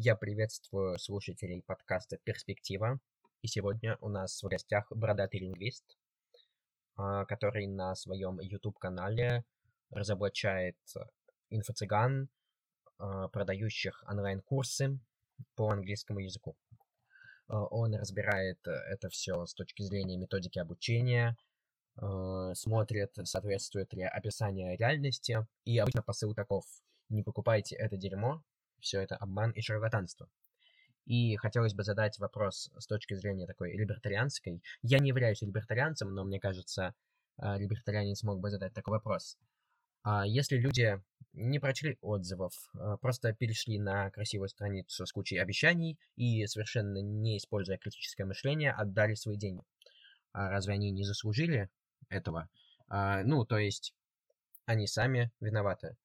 Я приветствую слушателей подкаста «Перспектива». И сегодня у нас в гостях бородатый лингвист, а, который на своем YouTube-канале разоблачает инфо-цыган, а, продающих онлайн-курсы по английскому языку. А, он разбирает это все с точки зрения методики обучения, смотрит, соответствует ли описание реальности, и обычно посыл таков – не покупайте это дерьмо, все это обман и шарлатанство. И хотелось бы задать вопрос с точки зрения такой либертарианской. Я не являюсь либертарианцем, но мне кажется, а, либертарианец мог бы задать такой вопрос. А если люди не прочли отзывов, а просто перешли на красивую страницу с кучей обещаний и, совершенно не используя критическое мышление, отдали свои деньги, а разве они не заслужили этого? Ну, то есть, они сами виноваты.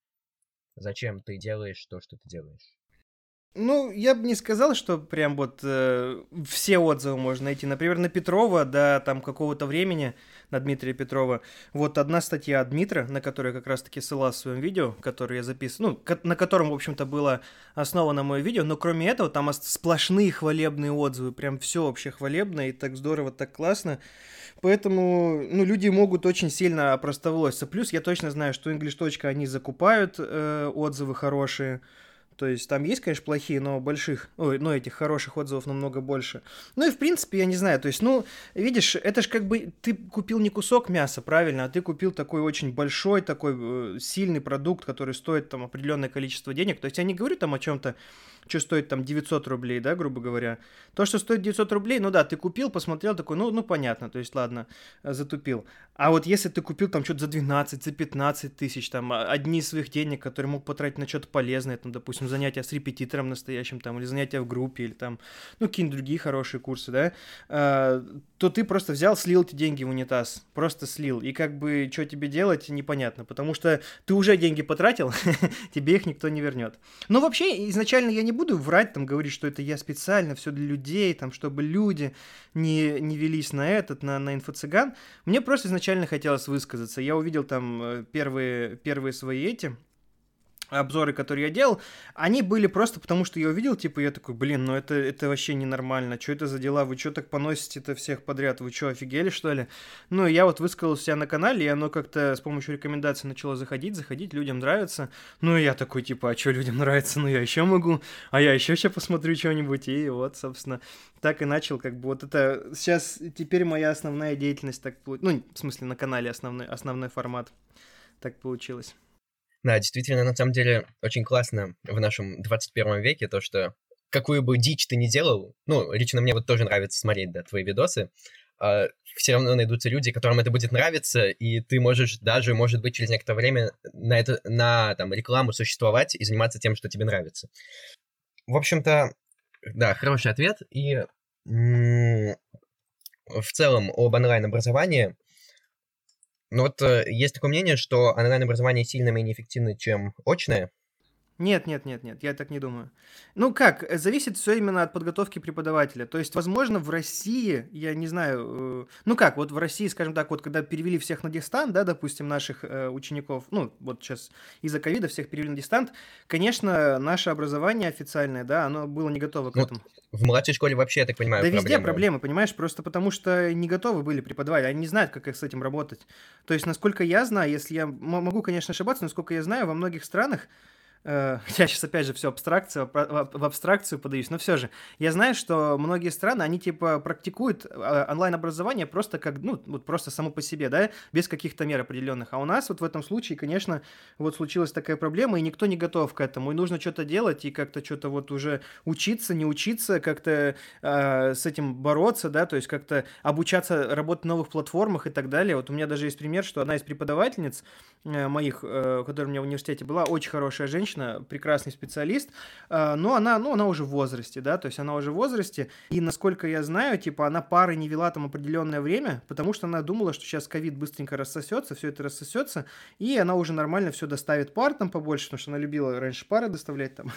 Зачем ты делаешь то, что ты делаешь? Ну, я бы не сказал, что прям вот э, все отзывы можно найти. Например, на Петрова до там какого-то времени, на Дмитрия Петрова. Вот одна статья от Дмитра, на которую я как раз-таки ссылался в своем видео, которое я записывал, ну, на котором, в общем-то, было основано мое видео. Но кроме этого, там сплошные хвалебные отзывы. Прям все вообще хвалебное, и так здорово, так классно. Поэтому, ну, люди могут очень сильно опростоволоситься. Плюс я точно знаю, что English. они закупают э, отзывы хорошие. То есть там есть, конечно, плохие, но больших, ой, ну, этих хороших отзывов намного больше. Ну и, в принципе, я не знаю, то есть, ну, видишь, это же как бы ты купил не кусок мяса, правильно, а ты купил такой очень большой, такой э, сильный продукт, который стоит там определенное количество денег. То есть я не говорю там о чем-то, что стоит там 900 рублей, да, грубо говоря. То, что стоит 900 рублей, ну да, ты купил, посмотрел, такой, ну, ну понятно, то есть ладно, э, затупил. А вот если ты купил там что-то за 12, за 15 тысяч, там, а, одни из своих денег, которые мог потратить на что-то полезное, там, допустим, занятия с репетитором настоящим, там, или занятия в группе, или там, ну, какие-нибудь другие хорошие курсы, да, а, то ты просто взял, слил эти деньги в унитаз, просто слил, и как бы, что тебе делать, непонятно, потому что ты уже деньги потратил, тебе их никто не вернет. Но вообще, изначально я не буду врать, там, говорить, что это я специально, все для людей, там, чтобы люди не, не велись на этот, на, на инфо-цыган. Мне просто изначально хотелось высказаться. Я увидел там э, первые, первые свои эти обзоры, которые я делал, они были просто потому, что я увидел, типа, я такой, блин, ну это, это вообще ненормально, что это за дела, вы что так поносите-то всех подряд, вы что, офигели, что ли? Ну, я вот высказал себя на канале, и оно как-то с помощью рекомендаций начало заходить, заходить, людям нравится, ну, я такой, типа, а что людям нравится, ну, я еще могу, а я еще сейчас посмотрю что-нибудь, и вот, собственно, так и начал, как бы, вот это, сейчас, теперь моя основная деятельность так, ну, в смысле, на канале основной, основной формат, так получилось. Да, действительно, на самом деле, очень классно в нашем 21 веке то, что какую бы дичь ты ни делал, ну, лично мне вот тоже нравится смотреть, да, твои видосы, э, все равно найдутся люди, которым это будет нравиться, и ты можешь даже, может быть, через некоторое время на, это, на там, рекламу существовать и заниматься тем, что тебе нравится. В общем-то, да, хороший ответ, и в целом об онлайн-образовании ну вот э, есть такое мнение, что онлайн-образование сильно менее эффективно, чем очное. Нет, нет, нет, нет, я так не думаю. Ну как, э, зависит все именно от подготовки преподавателя. То есть, возможно, в России, я не знаю, э, ну как, вот в России, скажем так, вот когда перевели всех на дистант, да, допустим, наших э, учеников, ну вот сейчас из-за ковида всех перевели на дистант, конечно, наше образование официальное, да, оно было не готово к ну, этому. В младшей школе вообще, я так понимаю, Да проблемы. везде проблемы, понимаешь, просто потому что не готовы были преподаватели, они не знают, как с этим работать. То есть, насколько я знаю, если я могу, конечно, ошибаться, но насколько я знаю, во многих странах я сейчас опять же все абстракцию, в абстракцию подаюсь, но все же, я знаю, что многие страны, они типа практикуют э, онлайн-образование просто как, ну, вот просто само по себе, да, без каких-то мер определенных. А у нас вот в этом случае, конечно, вот случилась такая проблема, и никто не готов к этому, и нужно что-то делать, и как-то что-то вот уже учиться, не учиться, как-то э, с этим бороться, да, то есть как-то обучаться работать на новых платформах и так далее. Вот у меня даже есть пример, что одна из преподавательниц э, моих, э, которая у меня в университете была, очень хорошая женщина, женщина, прекрасный специалист, а, но она, ну, она уже в возрасте, да, то есть она уже в возрасте, и насколько я знаю, типа, она пары не вела там определенное время, потому что она думала, что сейчас ковид быстренько рассосется, все это рассосется, и она уже нормально все доставит пар там побольше, потому что она любила раньше пары доставлять там,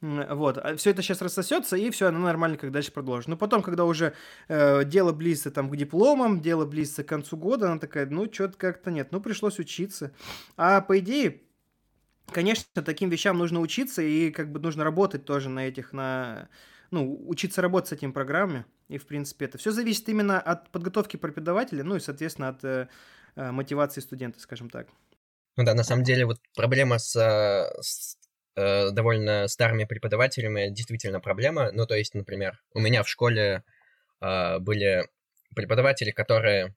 вот, а все это сейчас рассосется, и все, она нормально как дальше продолжит. Но потом, когда уже э, дело близится там к дипломам, дело близится к концу года, она такая, ну, что-то как-то нет, ну, пришлось учиться. А по идее, конечно, таким вещам нужно учиться, и как бы нужно работать тоже на этих, на, ну, учиться работать с этими программами. И, в принципе, это все зависит именно от подготовки преподавателя, ну и, соответственно, от э, э мотивации студента, скажем так. Ну да, на самом деле вот проблема с, э, с э, довольно старыми преподавателями действительно проблема. Ну, то есть, например, у меня в школе э, были преподаватели, которые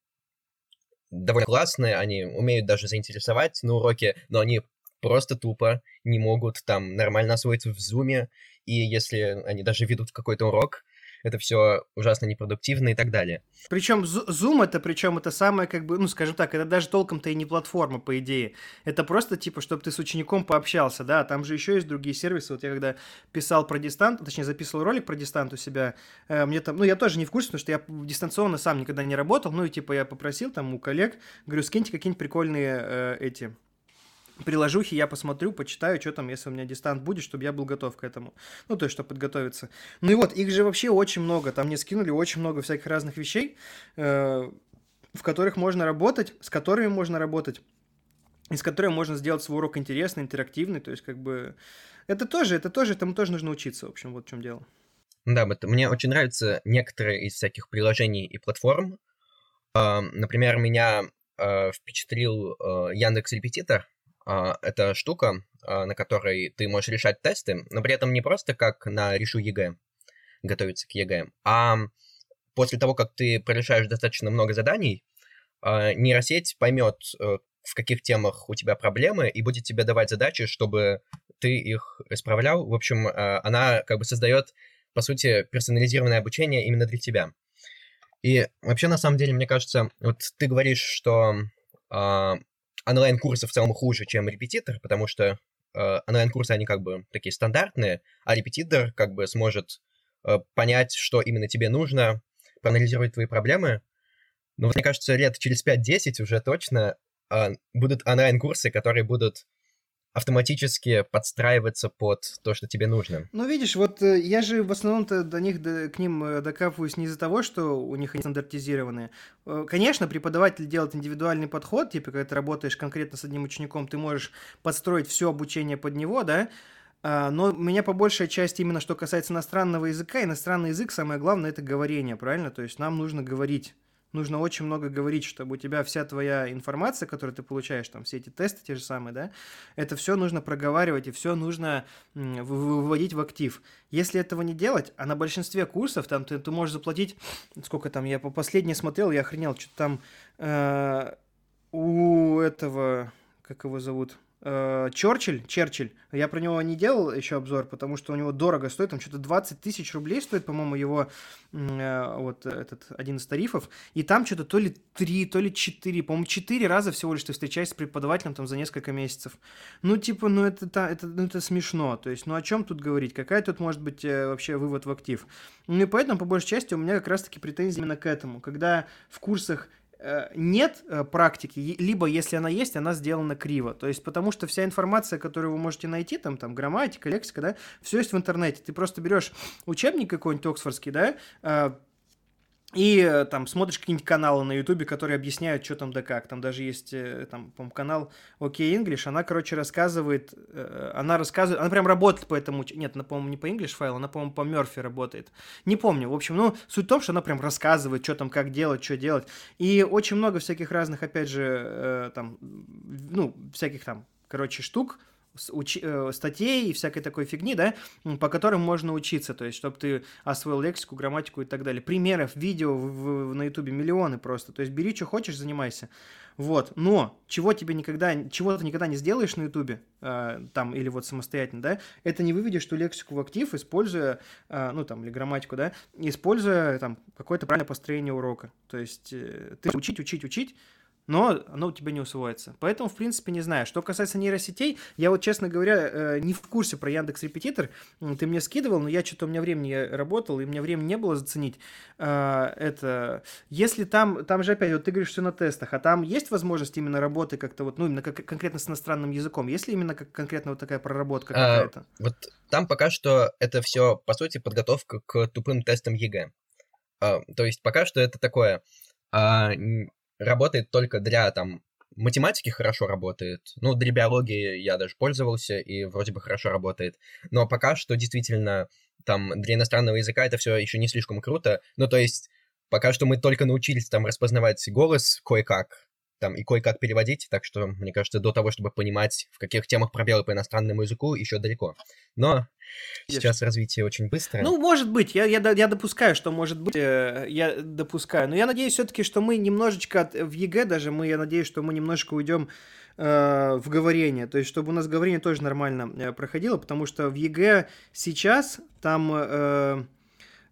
довольно классные, они умеют даже заинтересовать на уроке, но они просто тупо не могут там нормально освоиться в зуме, и если они даже ведут какой-то урок, это все ужасно непродуктивно и так далее. Причем Zoom это, причем это самое, как бы, ну, скажем так, это даже толком-то и не платформа, по идее. Это просто, типа, чтобы ты с учеником пообщался, да, там же еще есть другие сервисы. Вот я когда писал про дистант, точнее, записывал ролик про дистант у себя, э, мне там, ну, я тоже не в курсе, потому что я дистанционно сам никогда не работал, ну, и, типа, я попросил там у коллег, говорю, скиньте какие-нибудь прикольные э, эти приложухи я посмотрю, почитаю, что там, если у меня дистант будет, чтобы я был готов к этому. Ну, то есть, чтобы подготовиться. Ну и вот, их же вообще очень много. Там мне скинули очень много всяких разных вещей, э, в которых можно работать, с которыми можно работать, и с которыми можно сделать свой урок интересный, интерактивный. То есть, как бы, это тоже, это тоже, этому тоже нужно учиться, в общем, вот в чем дело. Да, мне очень нравятся некоторые из всяких приложений и платформ. Uh, например, меня uh, впечатлил uh, Яндекс Репетитор, это штука, а, на которой ты можешь решать тесты, но при этом не просто как на решу ЕГЭ, готовиться к ЕГЭ, а после того, как ты прорешаешь достаточно много заданий, а, нейросеть поймет, э, в каких темах у тебя проблемы, и будет тебе давать задачи, чтобы ты их исправлял. В общем, она как бы создает, по сути, персонализированное обучение именно для тебя. И вообще, на самом деле, мне кажется, вот ты говоришь, что онлайн-курсы в целом хуже, чем репетитор, потому что э, онлайн-курсы, они как бы такие стандартные, а репетитор как бы сможет э, понять, что именно тебе нужно, проанализировать твои проблемы. Но вот, мне кажется, лет через 5-10 уже точно э, будут онлайн-курсы, которые будут автоматически подстраиваться под то, что тебе нужно. Ну, видишь, вот э, я же в основном-то до них, до, к ним э, докапываюсь не из-за того, что у них они стандартизированные. Э, конечно, преподаватель делает индивидуальный подход, типа, когда ты работаешь конкретно с одним учеником, ты можешь подстроить все обучение под него, да, а, но меня по большей части именно что касается иностранного языка, иностранный язык, самое главное, это говорение, правильно? То есть нам нужно говорить нужно очень много говорить, чтобы у тебя вся твоя информация, которую ты получаешь, там все эти тесты те же самые, да, это все нужно проговаривать и все нужно выводить в актив. Если этого не делать, а на большинстве курсов там ты, ты можешь заплатить, сколько там, я по последнее смотрел, я охренел, что там э, у этого, как его зовут, Черчилль, Черчилль, я про него не делал еще обзор, потому что у него дорого стоит, там что-то 20 тысяч рублей стоит, по-моему, его э, вот этот один из тарифов, и там что-то то ли 3, то ли 4, по-моему, 4 раза всего лишь ты встречаешься с преподавателем там за несколько месяцев. Ну, типа, ну это, это, ну, это смешно, то есть, ну о чем тут говорить, какая тут может быть э, вообще вывод в актив? Ну и поэтому, по большей части, у меня как раз-таки претензии именно к этому, когда в курсах Э, нет э, практики, либо если она есть, она сделана криво. То есть потому что вся информация, которую вы можете найти, там, там грамматика, лексика, да, все есть в интернете. Ты просто берешь учебник какой-нибудь оксфордский, да, э, и э, там смотришь какие-нибудь каналы на Ютубе, которые объясняют, что там да как. Там даже есть э, там, по канал OK English. Она, короче, рассказывает, э, она рассказывает, она прям работает по этому, нет, она, по-моему, не по English файлу, она, по-моему, по Мерфи работает. Не помню. В общем, ну, суть в том, что она прям рассказывает, что там, как делать, что делать. И очень много всяких разных, опять же, там, ну, всяких там, короче, штук, уч... Э, статей и всякой такой фигни, да, по которым можно учиться, то есть, чтобы ты освоил лексику, грамматику и так далее. Примеров, видео в, в, на ютубе миллионы просто, то есть, бери, что хочешь, занимайся. Вот, но чего тебе никогда, чего ты никогда не сделаешь на ютубе, э, там, или вот самостоятельно, да, это не выведешь ту лексику в актив, используя, э, ну, там, или грамматику, да, используя, там, какое-то правильное построение урока. То есть, э, ты учить, учить, учить, но оно у тебя не усвоится. Поэтому, в принципе, не знаю. Что касается нейросетей, я вот, честно говоря, э, не в курсе про Яндекс Репетитор. Ты мне скидывал, но я что-то у меня времени работал, и у меня времени не было заценить э, это. Если там, там же опять, вот ты говоришь все на тестах, а там есть возможность именно работы как-то вот, ну, именно как, конкретно с иностранным языком? Есть ли именно как, конкретно вот такая проработка какая-то? А, вот там пока что это все, по сути, подготовка к тупым тестам ЕГЭ. А, то есть пока что это такое... А, работает только для там математики хорошо работает. Ну, для биологии я даже пользовался, и вроде бы хорошо работает. Но пока что действительно там для иностранного языка это все еще не слишком круто. Ну, то есть, пока что мы только научились там распознавать голос кое-как, там и кое-как переводить, так что, мне кажется, до того, чтобы понимать, в каких темах пробелы по иностранному языку, еще далеко. Но сейчас развитие очень быстрое. Ну, может быть, я, я, я допускаю, что может быть, э, я допускаю, но я надеюсь все-таки, что мы немножечко от, в ЕГЭ даже, мы, я надеюсь, что мы немножко уйдем э, в говорение, то есть чтобы у нас говорение тоже нормально э, проходило, потому что в ЕГЭ сейчас там... Э,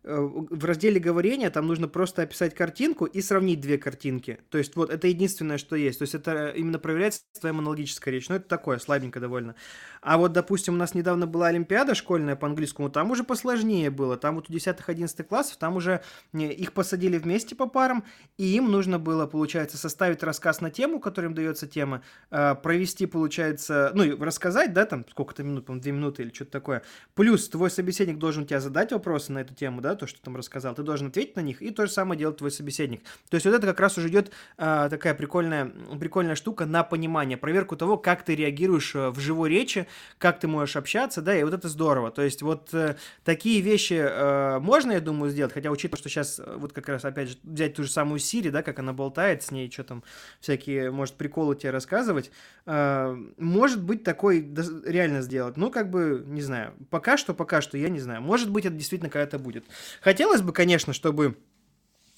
в разделе говорения там нужно просто описать картинку и сравнить две картинки. То есть вот это единственное, что есть. То есть это именно проверяется твоя монологическая речь. Ну, это такое, слабенько довольно. А вот, допустим, у нас недавно была Олимпиада школьная по английскому, там уже посложнее было. Там вот у 10-11 классов, там уже их посадили вместе по парам, и им нужно было, получается, составить рассказ на тему, которым дается тема, э, провести, получается, ну, рассказать, да, там, сколько-то минут, по 2 минуты или что-то такое. Плюс твой собеседник должен тебя задать вопросы на эту тему, да, то, что там рассказал, ты должен ответить на них, и то же самое делает твой собеседник. То есть вот это как раз уже идет э, такая прикольная, прикольная штука на понимание, проверку того, как ты реагируешь э, в живой речи, как ты можешь общаться, да, и вот это здорово. То есть вот э, такие вещи э, можно, я думаю, сделать, хотя учитывая, что сейчас э, вот как раз опять же взять ту же самую Сири, да, как она болтает с ней, что там всякие, может, приколы тебе рассказывать, э, может быть такой да, реально сделать. Ну, как бы, не знаю, пока что, пока что, я не знаю. Может быть, это действительно когда-то будет. Хотелось бы, конечно, чтобы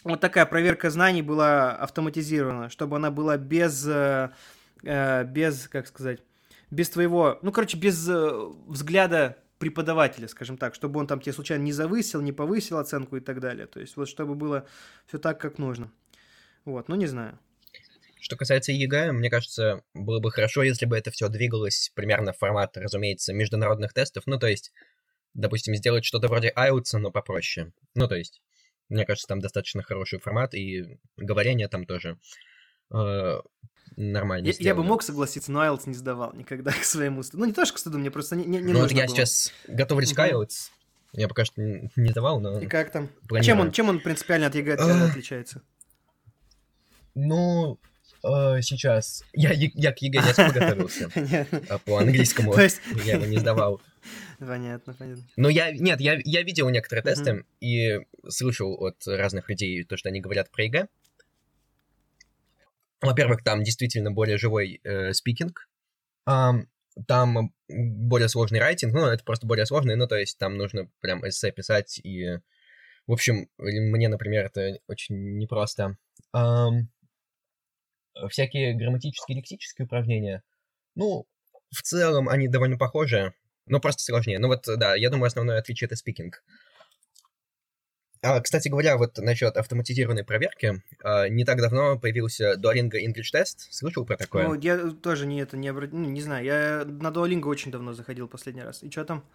вот такая проверка знаний была автоматизирована, чтобы она была без, э, э без, как сказать, без твоего, ну, короче, без э, взгляда преподавателя, скажем так, чтобы он там тебе случайно не завысил, не повысил оценку и так далее. То есть вот чтобы было все так, как нужно. Вот, ну не знаю. Что касается ЕГЭ, мне кажется, было бы хорошо, если бы это все двигалось примерно в формат, разумеется, международных тестов. Ну, то есть, допустим, сделать что-то вроде IELTS, но попроще. Ну, то есть, мне кажется, там достаточно хороший формат, и говорение там тоже э, нормально я, я бы мог согласиться, но IELTS не сдавал никогда к своему стыду. Ну, не то, что к стыду, мне просто не, не, не ну, нужно я было. сейчас готовлюсь к IELTS. Я пока что не давал, но... И как там? Чем он, чем он принципиально от ЕГЭ отличается? Ну, э, сейчас... Я, я к ЕГЭ не особо готовился. А по английскому я его не сдавал. Понятно, понятно. Но я... Нет, я, я видел некоторые тесты и слышал от разных людей то, что они говорят про ЕГЭ. Во-первых, там действительно более живой э, speaking. Um, там более сложный writing, ну, это просто более сложный, ну, то есть там нужно прям эссе писать, и, в общем, мне, например, это очень непросто. Um, всякие грамматические, лексические упражнения, ну, в целом они довольно похожи, но просто сложнее. Ну вот, да, я думаю, основное отличие — это спикинг. А, кстати говоря, вот насчет автоматизированной проверки, а, не так давно появился Duolingo English Test. Слышал про такое? Ну, я тоже не это не обрат... ну, не знаю. Я на Duolingo очень давно заходил последний раз. И что там?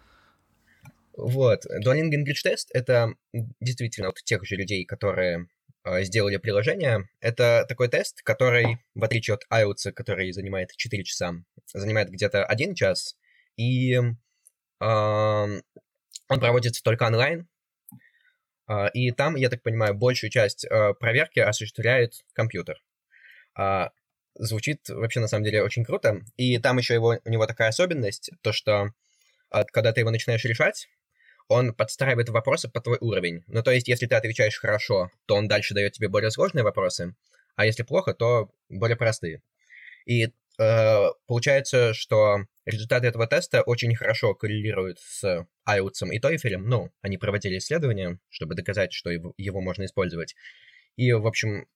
Вот, Duolingo English Test — это действительно вот тех же людей, которые э, сделали приложение. Это такой тест, который, в отличие от IELTS, который занимает 4 часа, занимает где-то 1 час, и э, он проводится только онлайн, а, и там, я так понимаю, большую часть а, проверки осуществляет компьютер. А, звучит вообще на самом деле очень круто. И там еще его, у него такая особенность, то что когда ты его начинаешь решать, он подстраивает вопросы по твой уровень. Ну, то есть, если ты отвечаешь хорошо, то он дальше дает тебе более сложные вопросы, а если плохо, то более простые. И э, получается, что результаты этого теста очень хорошо коррелируют с IELTS и TOEFL. Ну, они проводили исследования, чтобы доказать, что его, его можно использовать. И, в общем,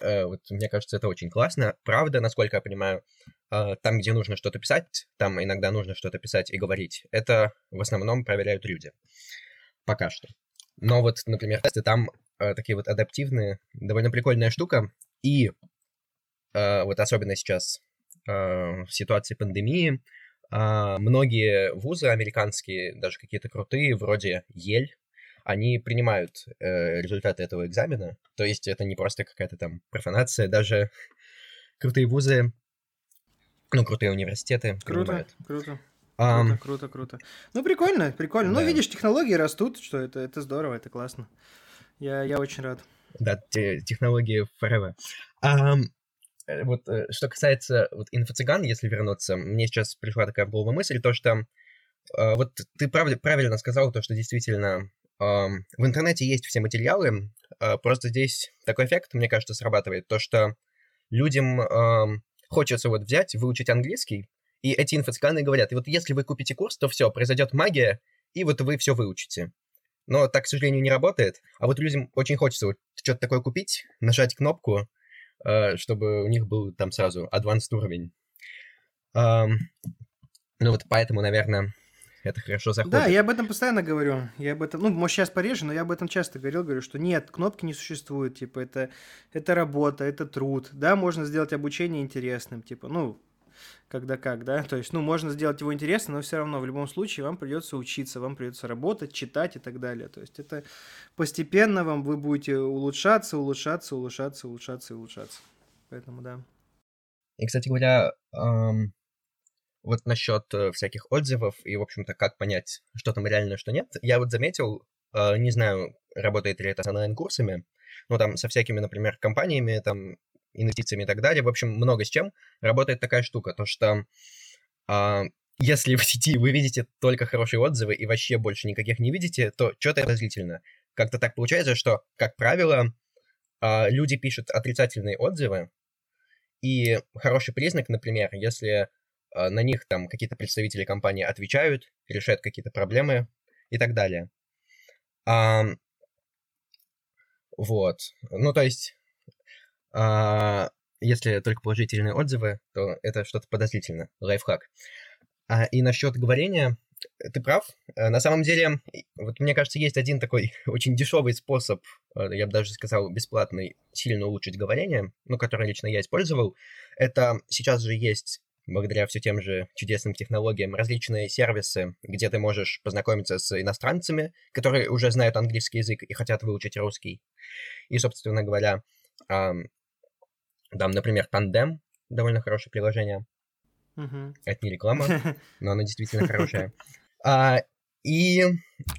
вот мне кажется, это очень классно. Правда, насколько я понимаю, э, там, где нужно что-то писать, там иногда нужно что-то писать и говорить. Это в основном проверяют люди. Пока что. Но вот, например, тесты там э, такие вот адаптивные, довольно прикольная штука. И э, вот особенно сейчас Э, в ситуации пандемии многие вузы американские, даже какие-то крутые, вроде Ель, они принимают э, результаты этого экзамена. То есть это не просто какая-то там профанация, даже крутые вузы, ну, крутые университеты Круто, принимают. круто. Um, круто, круто, круто. Ну, прикольно, прикольно. Ну, да. Ну, видишь, технологии растут, что это, это здорово, это классно. Я, я очень рад. Да, те, технологии forever. Um, вот э, что касается вот инфо-цыган, если вернуться, мне сейчас пришла такая в голову мысль, то что э, вот ты прав, правильно сказал то, что действительно в интернете есть все материалы, э, просто здесь такой эффект, мне кажется, срабатывает, то что людям хочется вот взять, выучить английский, и эти инфо-цыганы говорят, и вот если вы купите курс, то все, произойдет магия, и вот вы все выучите. Но так, к сожалению, не работает. А вот людям очень хочется вот что-то такое купить, нажать кнопку, э, чтобы у них был там сразу advanced уровень. Ну вот поэтому, наверное, это хорошо заходит. Да, я об этом постоянно говорю. Я об этом, ну, может, сейчас пореже, но я об этом часто говорил, говорю, что нет, кнопки не существует, типа, это, это работа, это труд. Да, можно сделать обучение интересным, типа, ну, когда как, да, то есть, ну, можно сделать его интересно, но все равно в любом случае вам придется учиться, вам придется работать, читать и так далее, то есть это постепенно вам вы будете улучшаться, улучшаться, улучшаться, улучшаться и улучшаться, поэтому да. И, кстати говоря, эм, вот насчет э, всяких отзывов и, в общем-то, как понять, что там реально, что нет, я вот заметил, э, не знаю, работает ли это с онлайн-курсами, но там со всякими, например, компаниями, там, инвестициями и так далее. В общем, много с чем работает такая штука, то что а, если в сети вы видите только хорошие отзывы и вообще больше никаких не видите, то что-то подозрительно. Как-то так получается, что, как правило, а, люди пишут отрицательные отзывы, и хороший признак, например, если на них там какие-то представители компании отвечают, решают какие-то проблемы и так далее. А, вот. Ну, то есть а, если только положительные отзывы, то это что-то подозрительно. Лайфхак. А, и насчет говорения, ты прав. Э, на самом деле, вот мне кажется, есть один такой очень дешевый способ, э, я бы даже сказал, бесплатный, сильно улучшить говорение, ну, который лично я использовал. Это сейчас же есть благодаря все тем же чудесным технологиям, различные сервисы, где ты можешь познакомиться с иностранцами, которые уже знают английский язык и хотят выучить русский. И, собственно говоря, там, например, Тандем, довольно хорошее приложение. Угу. Это не реклама, но оно действительно хорошее. А, и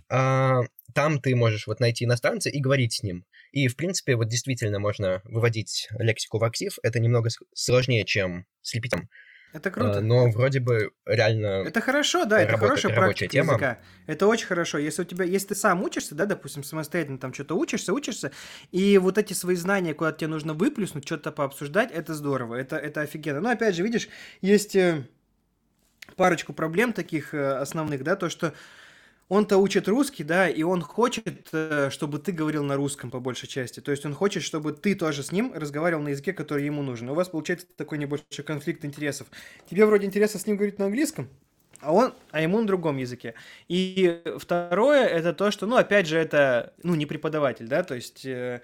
а, там ты можешь вот найти иностранца и говорить с ним. И, в принципе, вот действительно можно выводить лексику в актив. Это немного сложнее, чем слепить там это круто. А, но вроде бы реально... Это хорошо, да, это хорошая практика тема. языка. Это очень хорошо. Если у тебя, если ты сам учишься, да, допустим, самостоятельно там что-то учишься, учишься, и вот эти свои знания, куда тебе нужно выплюснуть, что-то пообсуждать, это здорово, это, это офигенно. Но опять же, видишь, есть э, парочку проблем таких э, основных, да, то, что он-то учит русский, да, и он хочет, э, чтобы ты говорил на русском по большей части. То есть он хочет, чтобы ты тоже с ним разговаривал на языке, который ему нужен. У вас получается такой небольшой конфликт интересов. Тебе вроде интересно с ним говорить на английском, а он, а ему на другом языке. И второе, это то, что, ну, опять же, это, ну, не преподаватель, да, то есть э,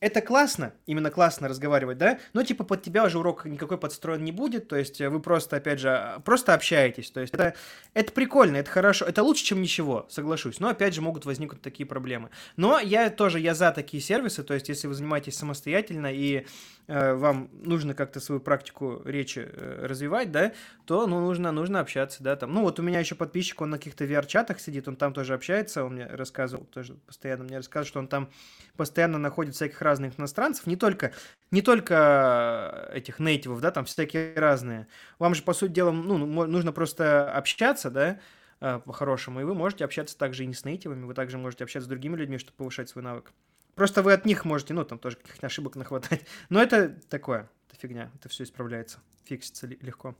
это классно, именно классно разговаривать, да, но типа под тебя уже урок никакой подстроен не будет, то есть вы просто, опять же, просто общаетесь, то есть это, это прикольно, это хорошо, это лучше, чем ничего, соглашусь, но опять же могут возникнуть такие проблемы. Но я тоже, я за такие сервисы, то есть если вы занимаетесь самостоятельно и э, вам нужно как-то свою практику речи э, развивать, да, то, ну, нужно, нужно общаться, да, там, ну, вот у меня еще подписчик, он на каких-то VR-чатах сидит, он там тоже общается, он мне рассказывал, тоже постоянно мне рассказывал, что он там постоянно находит всяких разных разных иностранцев, не только, не только этих нейтивов, да, там всякие разные. Вам же, по сути дела, ну, нужно просто общаться, да, э, по-хорошему, и вы можете общаться также и не с нейтивами, вы также можете общаться с другими людьми, чтобы повышать свой навык. Просто вы от них можете, ну, там тоже каких-то ошибок нахватать. Но это такое, это фигня, это все исправляется, фиксится легко.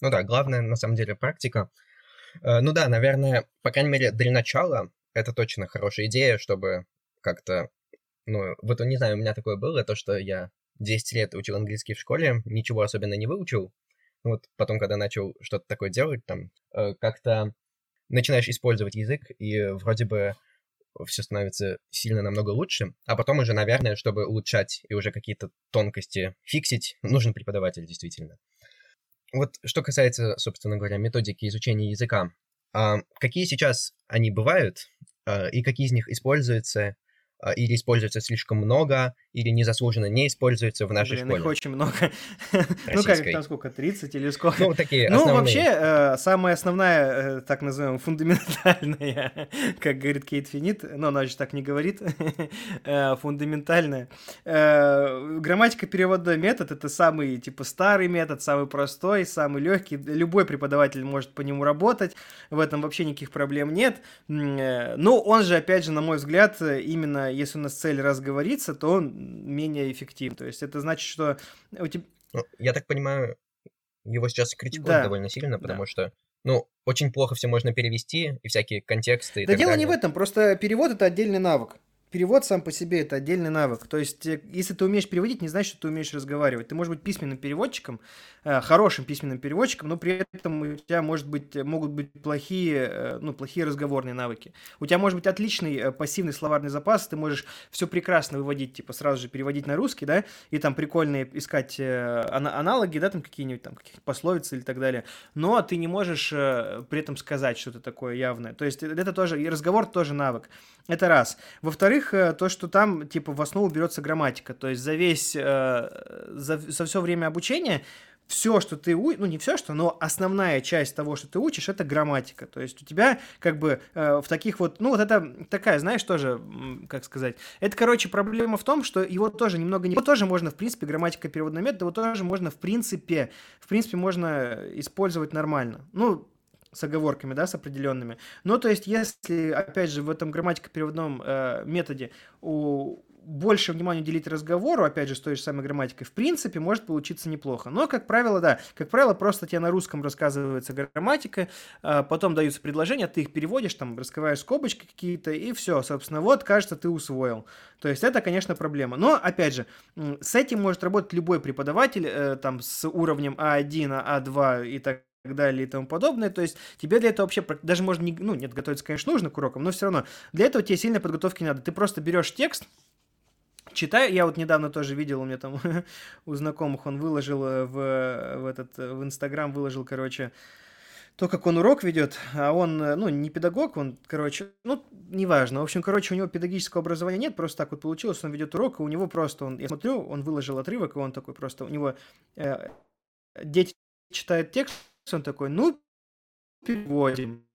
Ну да, главное, на самом деле, практика. Э, ну да, наверное, по крайней мере, для начала это точно хорошая идея, чтобы как-то ну, вот не знаю, у меня такое было, то, что я 10 лет учил английский в школе, ничего особенно не выучил. Вот потом, когда начал что-то такое делать, там, э, как-то начинаешь использовать язык, и вроде бы все становится сильно намного лучше, а потом уже, наверное, чтобы улучшать и уже какие-то тонкости фиксить, нужен преподаватель, действительно. Вот что касается, собственно говоря, методики изучения языка, а какие сейчас они бывают, а, и какие из них используются, а, или используется слишком много, или незаслуженно не используется в нашей Блин, школе. их очень много. ну, как там сколько, 30 или сколько? Ну, такие Ну, основные. вообще, э, самая основная, э, так называемая, фундаментальная, как говорит Кейт Финит, но она же так не говорит, э, фундаментальная. Грамматика переводной метод — это самый, типа, старый метод, самый простой, самый легкий. Любой преподаватель может по нему работать, в этом вообще никаких проблем нет. Но он же, опять же, на мой взгляд, именно если у нас цель разговориться, то он менее эффективен. То есть это значит, что у тебя... Ну, я так понимаю, его сейчас критикуют Да, довольно сильно, да. потому что, ну, очень плохо все можно перевести, и всякие контексты и Да так дело не в этом, просто перевод это отдельный навык. Перевод сам по себе это отдельный навык. То есть, э, если ты умеешь переводить, не значит, что ты умеешь разговаривать. Ты можешь быть письменным переводчиком, э, хорошим письменным переводчиком, но при этом у тебя может быть, э, могут быть плохие, ну, плохие разговорные навыки. У тебя может быть отличный пассивный словарный запас, ты можешь все прекрасно выводить, типа сразу же переводить на русский, да, и там прикольные искать ана- аналоги, да, там какие-нибудь там каких пословицы или так далее. Но ты не можешь при этом сказать что-то такое явное. То есть это тоже, и разговор тоже навык. Это раз. Во-вторых, э, то, что там, типа, в основу берется грамматика. То есть за весь, э, за, за все время обучения все, что ты учишь, ну не все, что, но основная часть того, что ты учишь, это грамматика. То есть у тебя как бы э, в таких вот, ну вот это такая, знаешь, тоже, как сказать, это, короче, проблема в том, что его тоже немного, не- его тоже можно, в принципе, грамматика переводный метод, его тоже можно, в принципе, в принципе, можно использовать нормально. Ну, с оговорками, да, с определенными. Ну, то есть, если, опять же, в этом грамматико-переводном э, методе у больше внимания уделить разговору, опять же, с той же самой грамматикой, в принципе, может получиться неплохо. Но, как правило, да, как правило, просто тебе на русском рассказывается грамматика, а потом даются предложения, ты их переводишь, там, раскрываешь скобочки какие-то, и все, собственно, вот, кажется, ты усвоил. То есть это, конечно, проблема. Но, опять же, с этим может работать любой преподаватель, э, там, с уровнем А1, А2 и так так далее и тому подобное. То есть тебе для этого вообще даже можно не, ну, нет, готовиться, конечно, нужно к урокам, но все равно для этого тебе сильной подготовки не надо. Ты просто берешь текст, читаю, я вот недавно тоже видел, у меня там у знакомых он выложил э, в, в этот, э, в Инстаграм выложил, короче, то, как он урок ведет, а он, э, ну, не педагог, он, короче, ну, неважно. В общем, короче, у него педагогического образования нет, просто так вот получилось, он ведет урок, и у него просто, он, я смотрю, он выложил отрывок, и он такой просто, у него э, дети читают текст, он такой, ну, переводим.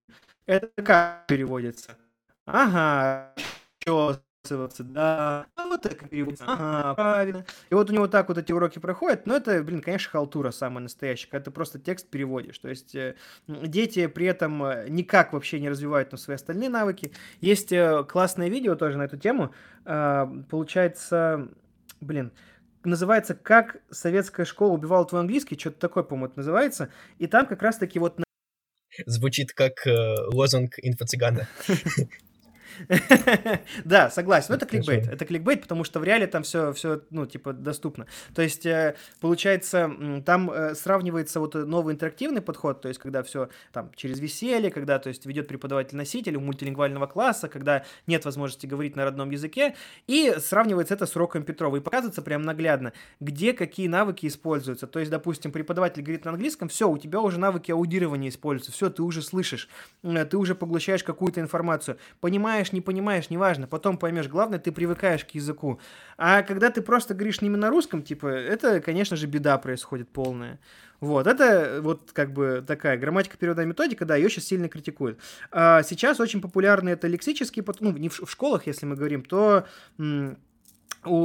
Это как переводится? Ага, чесываться, да. А вот так переводится. Ага, правильно. И вот у него так вот эти уроки проходят, но это, блин, конечно, халтура самая настоящая, когда ты просто текст переводишь. То есть э, дети при этом э, никак вообще не развивают там, свои остальные навыки. Есть э, классное видео тоже на эту тему. А, Получается, блин, называется «Как советская школа убивала твой английский», что-то такое, по-моему, это называется. И там как раз-таки вот Звучит как э, лозунг инфо-цыгана. Да, согласен. Но это кликбейт. Это кликбейт, потому что в реале там все, все, ну, типа, доступно. То есть, э, получается, там э, сравнивается вот новый интерактивный подход, то есть, когда все там через веселье, когда, то есть, ведет преподаватель-носитель у мультилингвального класса, когда нет возможности говорить на родном языке, и сравнивается это с уроком Петрова. И показывается прям наглядно, где какие навыки используются. То есть, допустим, преподаватель говорит на английском, все, у тебя уже навыки аудирования используются, все, ты уже слышишь, э, ты уже поглощаешь какую-то информацию. Понимаешь, не понимаешь, неважно, потом поймешь. Главное, ты привыкаешь к языку. А когда ты просто говоришь не на русском, типа, это, конечно же, беда происходит полная. Вот, это вот как бы такая грамматика переводная методика, да, ее сейчас сильно критикуют. А сейчас очень популярны это лексические, ну, не в, школах, если мы говорим, то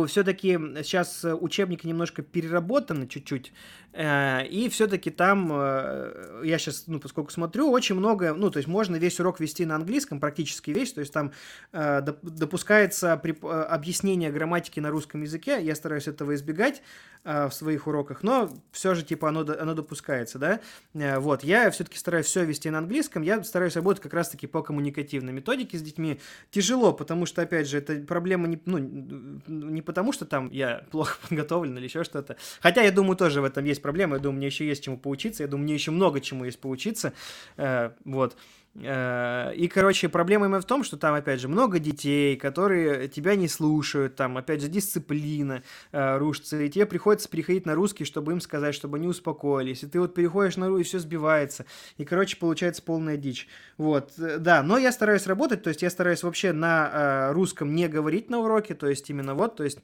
все-таки сейчас учебники немножко переработаны чуть-чуть, и все-таки там, э, я сейчас, ну, поскольку смотрю, очень много, ну, то есть можно весь урок вести на английском, практически весь, то есть там э, доп- допускается э, объяснение грамматики на русском языке, я стараюсь этого избегать э, в своих уроках, но все же, типа, оно, оно допускается, да, Э, вот, я все-таки стараюсь все вести на английском, я стараюсь работать как раз-таки по коммуникативной методике с детьми, тяжело, потому что, опять же, это проблема не, ну, не потому, что там я плохо подготовлен или еще что-то. Хотя, я думаю, тоже в этом есть проблема. Я думаю, мне еще есть чему поучиться. Я думаю, мне еще много чему есть поучиться. Э, вот. Э, И, короче, проблема именно в том, что там, опять же, много детей, которые тебя не слушают, там, опять же, дисциплина э, рушится, и тебе приходится переходить на русский, чтобы им сказать, чтобы они успокоились. И ты вот переходишь на русский, и все сбивается. И, короче, получается полная дичь. Вот, э, да, но я стараюсь работать, то есть я стараюсь вообще на русском не говорить на уроке, то есть именно вот, то есть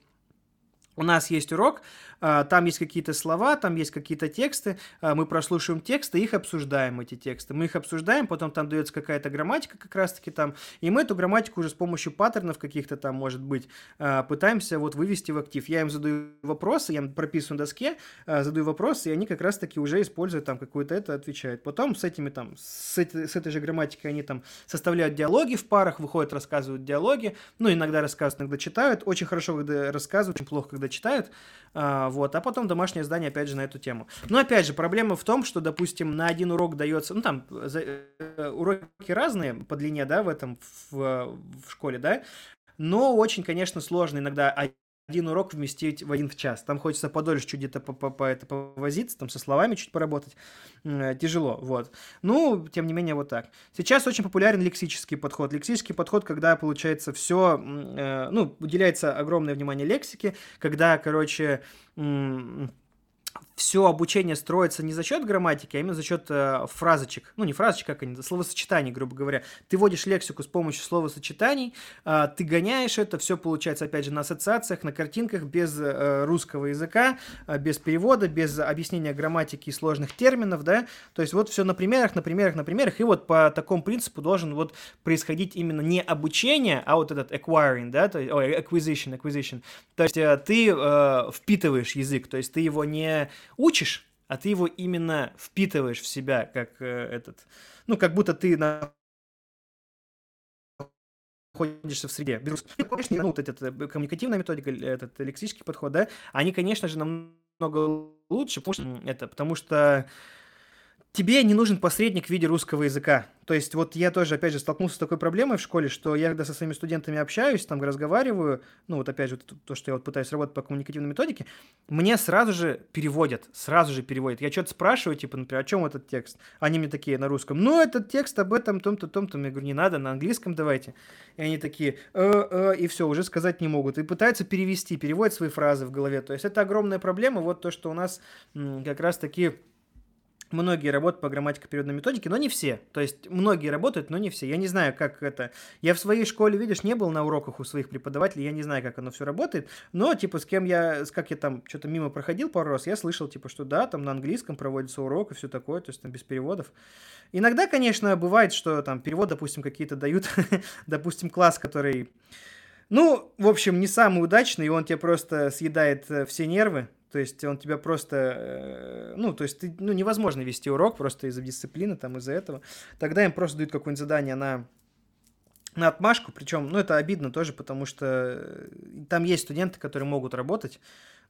у нас есть урок, там есть какие-то слова, там есть какие-то тексты, а, мы прослушиваем тексты, их обсуждаем, эти тексты. Мы их обсуждаем, потом там дается какая-то грамматика как раз-таки там, и мы эту грамматику уже с помощью паттернов каких-то там, может быть, а, пытаемся вот вывести в актив. Я им задаю вопросы, я им прописываю на доске, задаю вопросы, и они как раз-таки уже используют там какую-то это, отвечают. Потом с этими там, с, этой, с этой же грамматикой они там составляют диалоги в парах, выходят, рассказывают диалоги, ну, иногда рассказывают, иногда читают. Очень хорошо, когда рассказывают, очень плохо, когда читают, а, вот, а потом домашнее задание, опять же, на эту тему. Но, опять же, проблема в том, что, допустим, на один урок дается, ну, там, э, уроки разные по длине, да, в этом, в, в школе, да, но очень, конечно, сложно иногда один урок вместить в один в час. Там хочется подольше чуть где-то по, по, по, это повозиться, там со словами чуть поработать. Э, тяжело, вот. Ну, тем не менее, вот так. Сейчас очень популярен лексический подход. Лексический подход, когда, получается, все, э, ну, уделяется огромное внимание лексике, когда, короче, все обучение строится не за счет грамматики, а именно за счет э, фразочек. Ну, не фразочек, как они, словосочетаний, грубо говоря. Ты вводишь лексику с помощью словосочетаний, э, ты гоняешь это, все получается, опять же, на ассоциациях, на картинках, без э, русского языка, э, без перевода, без объяснения грамматики и сложных терминов, да. То есть вот все на примерах, на примерах, на примерах. И вот по такому принципу должен вот происходить именно не обучение, а вот этот acquiring, да, то есть, ой, acquisition, acquisition. То есть э, ты э, впитываешь язык, то есть ты его не учишь, а ты его именно впитываешь в себя, как э, этот, ну, как будто ты на находишься в среде. Ну, вот эта э, коммуникативная методика, этот лексический подход, да, они, конечно же, намного лучше, потому что это, потому что тебе не нужен посредник в виде русского языка. То есть вот я тоже, опять же, столкнулся с такой проблемой в школе, что я когда со своими студентами общаюсь, там разговариваю, ну вот опять же то, что я вот пытаюсь работать по коммуникативной методике, мне сразу же переводят, сразу же переводят. Я что-то спрашиваю, типа, например, о чем этот текст? Они мне такие на русском, ну этот текст об этом, том-то, том-то. Я говорю, не надо, на английском давайте. И они такие, э, э, и все, уже сказать не могут. И пытаются перевести, переводят свои фразы в голове. То есть это огромная проблема, вот то, что у нас как раз-таки Многие работают по грамматико-переводной методике, но не все. То есть многие работают, но не все. Я не знаю, как это... Я в своей школе, видишь, не был на уроках у своих преподавателей, я не знаю, как оно все работает, но, типа, с кем я... Как я там что-то мимо проходил пару раз, я слышал, типа, что да, там на английском проводится урок и все такое, то есть там без переводов. Иногда, конечно, бывает, что там перевод, допустим, какие-то дают, допустим, класс, который... Ну, в общем, не самый удачный, и он тебе просто съедает э, все нервы, то есть он тебя просто, э, ну, то есть ты, ну, невозможно вести урок просто из-за дисциплины, там, из-за этого. Тогда им просто дают какое-нибудь задание на на отмашку, причем, ну, это обидно тоже, потому что э, там есть студенты, которые могут работать,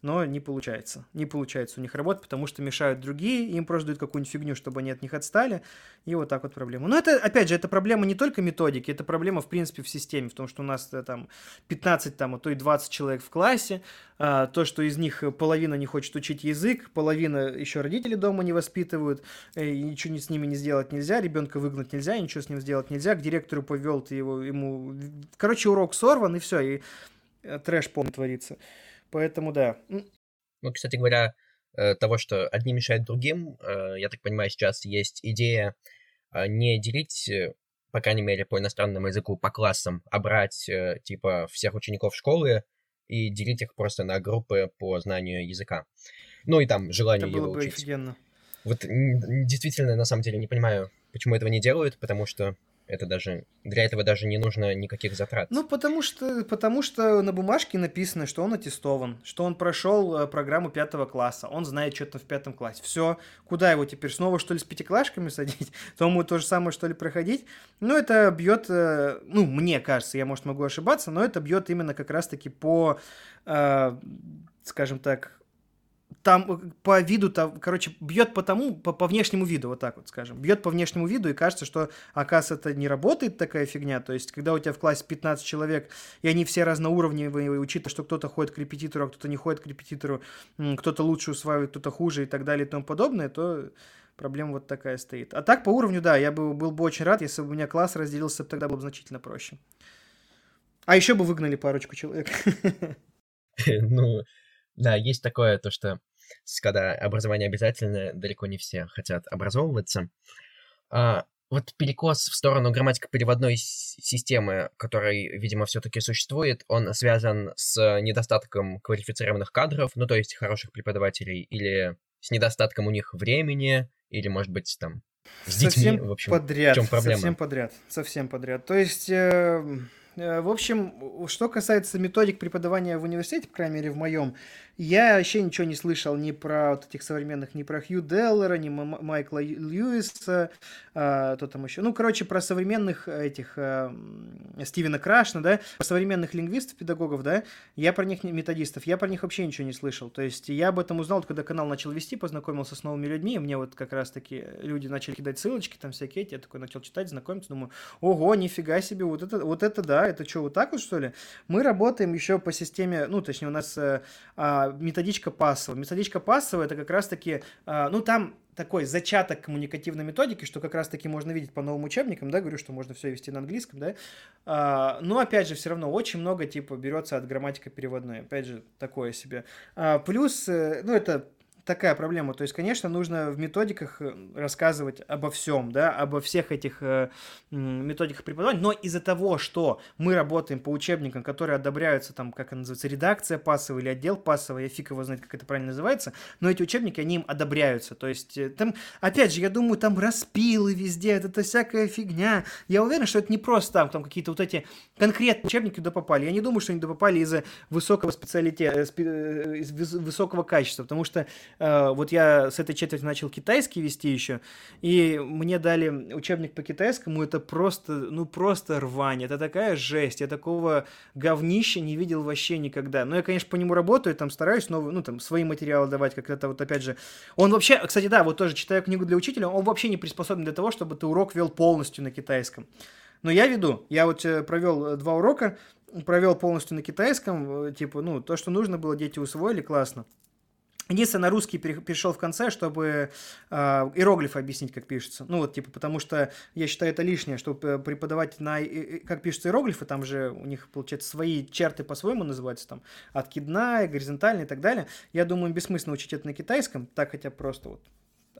но не получается. Не получается у них работать, потому что мешают другие, им просто дают какую-нибудь фигню, чтобы они от них отстали, и вот так вот проблема. Но это, опять же, это проблема не только методики, это проблема, в принципе, в системе, в том, что у нас э, там 15, там, а то и 20 человек в классе, а, то, что из них половина не хочет учить язык, половина еще родители дома не воспитывают, э, и ничего с ними не сделать нельзя, ребенка выгнать нельзя, ничего с ним сделать нельзя, к директору повел, ты его, ему... Короче, урок сорван, и все, и э, трэш полный творится. Поэтому да. Ну, кстати говоря, э, того, что одни мешают другим, э, я так понимаю, сейчас есть идея э, не делить, по крайней мере, по иностранному языку по классам, а брать, типа, всех учеников школы и делить их просто на группы по знанию языка. Ну и там желание Это было его бы учить. офигенно. Вот действительно, на самом деле, не понимаю, почему этого не делают, потому что это даже для этого даже не нужно никаких затрат. Ну, потому что, потому что на бумажке написано, что он аттестован, что он прошел э, программу пятого класса, он знает что-то в пятом классе. Все, куда его теперь снова что ли с пятиклашками садить? То ему то же самое что ли проходить? Ну, это бьет, э, ну, мне кажется, я, может, могу ошибаться, но это бьет именно как раз-таки по, э, скажем так, там э, по виду, там, короче, бьет по тому, по, по внешнему виду, вот так вот скажем. Бьет по внешнему виду, и кажется, что, оказывается, это не работает такая фигня. То есть, когда у тебя в классе 15 человек, и они все разноуровневые, учитывая, что кто-то ходит к репетитору, а кто-то не ходит к репетитору, кто-то лучше усваивает, кто-то хуже и так далее и тому подобное, то проблема вот такая стоит. А так, по уровню, да, я бы, был бы очень рад, если бы у меня класс разделился, тогда было бы значительно проще. А еще бы выгнали парочку человек. Ну, да, есть такое, то, что когда образование обязательное, далеко не все хотят образовываться. А, вот перекос в сторону грамматико-переводной системы, который, видимо, все-таки существует, он связан с недостатком квалифицированных кадров, ну, то есть хороших преподавателей, или с недостатком у них времени, или, может быть, там, с совсем детьми, в общем, подряд, в чем проблема? Совсем подряд, совсем подряд. То есть... Э... э в общем, что касается методик преподавания в университете, по крайней мере, в моем, я вообще ничего не слышал ни про вот этих современных, ни про Хью Деллера, ни Майкла Льюиса, а, кто там еще. Ну, короче, про современных этих а, Стивена Крашна, да, про современных лингвистов, педагогов, да, я про них, методистов, я про них вообще ничего не слышал. То есть я об этом узнал, когда канал начал вести, познакомился с новыми людьми, мне вот как раз-таки люди начали кидать ссылочки, там всякие эти, я такой начал читать, знакомиться, думаю, ого, нифига себе, вот это, вот это да, это что, вот так вот, что ли? Мы работаем еще по системе, ну, точнее, у нас э, а, методичка Пассова. Методичка Пассова это как раз-таки, а, ну там такой зачаток коммуникативной методики, что как раз-таки можно видеть по новым учебникам, да, говорю, что можно все вести на английском, да, а, но опять же, все равно очень много, типа, берется от грамматика переводной, опять же, такое себе. А, плюс, э, ну, это такая проблема. То есть, конечно, нужно в методиках э, рассказывать обо всем, да, обо всех этих э, методиках преподавания, но из-за того, что мы работаем по учебникам, которые одобряются, там, как это называется, редакция пассовая или отдел пассовый, я фиг его знает, как это правильно называется, но эти учебники, они им одобряются. То есть, э, там, опять же, я думаю, там распилы везде, это вся фигня. Я уверен, что это не просто там, там какие-то вот эти конкретные учебники туда попали. Я не думаю, что они туда попали из-за высокого специалитета, из высокого качества, потому что вот я с этой четверти начал китайский вести еще, и мне дали учебник по китайскому, это просто, ну просто рвань, это такая жесть, я такого говнища не видел вообще никогда. Но я, конечно, по нему работаю, там стараюсь, но, ну, там, свои материалы давать, как это вот, опять же, он вообще, кстати, да, вот тоже читаю книгу для учителя, он вообще не приспособлен для того, чтобы ты урок вел полностью на китайском. Но я веду, я вот э, провел э, два урока, провел полностью на китайском, типа, ну, то, что нужно было, дети усвоили, классно. Единственное, на русский перешел в конце, чтобы э, иероглифы объяснить, как пишется. Ну, вот, типа, потому что я считаю это лишнее, чтобы преподавать на, как пишутся иероглифы, там же у них, получается, свои черты по-своему называются, там, откидная, горизонтальная и так далее. Я думаю, бессмысленно учить это на китайском, так хотя просто вот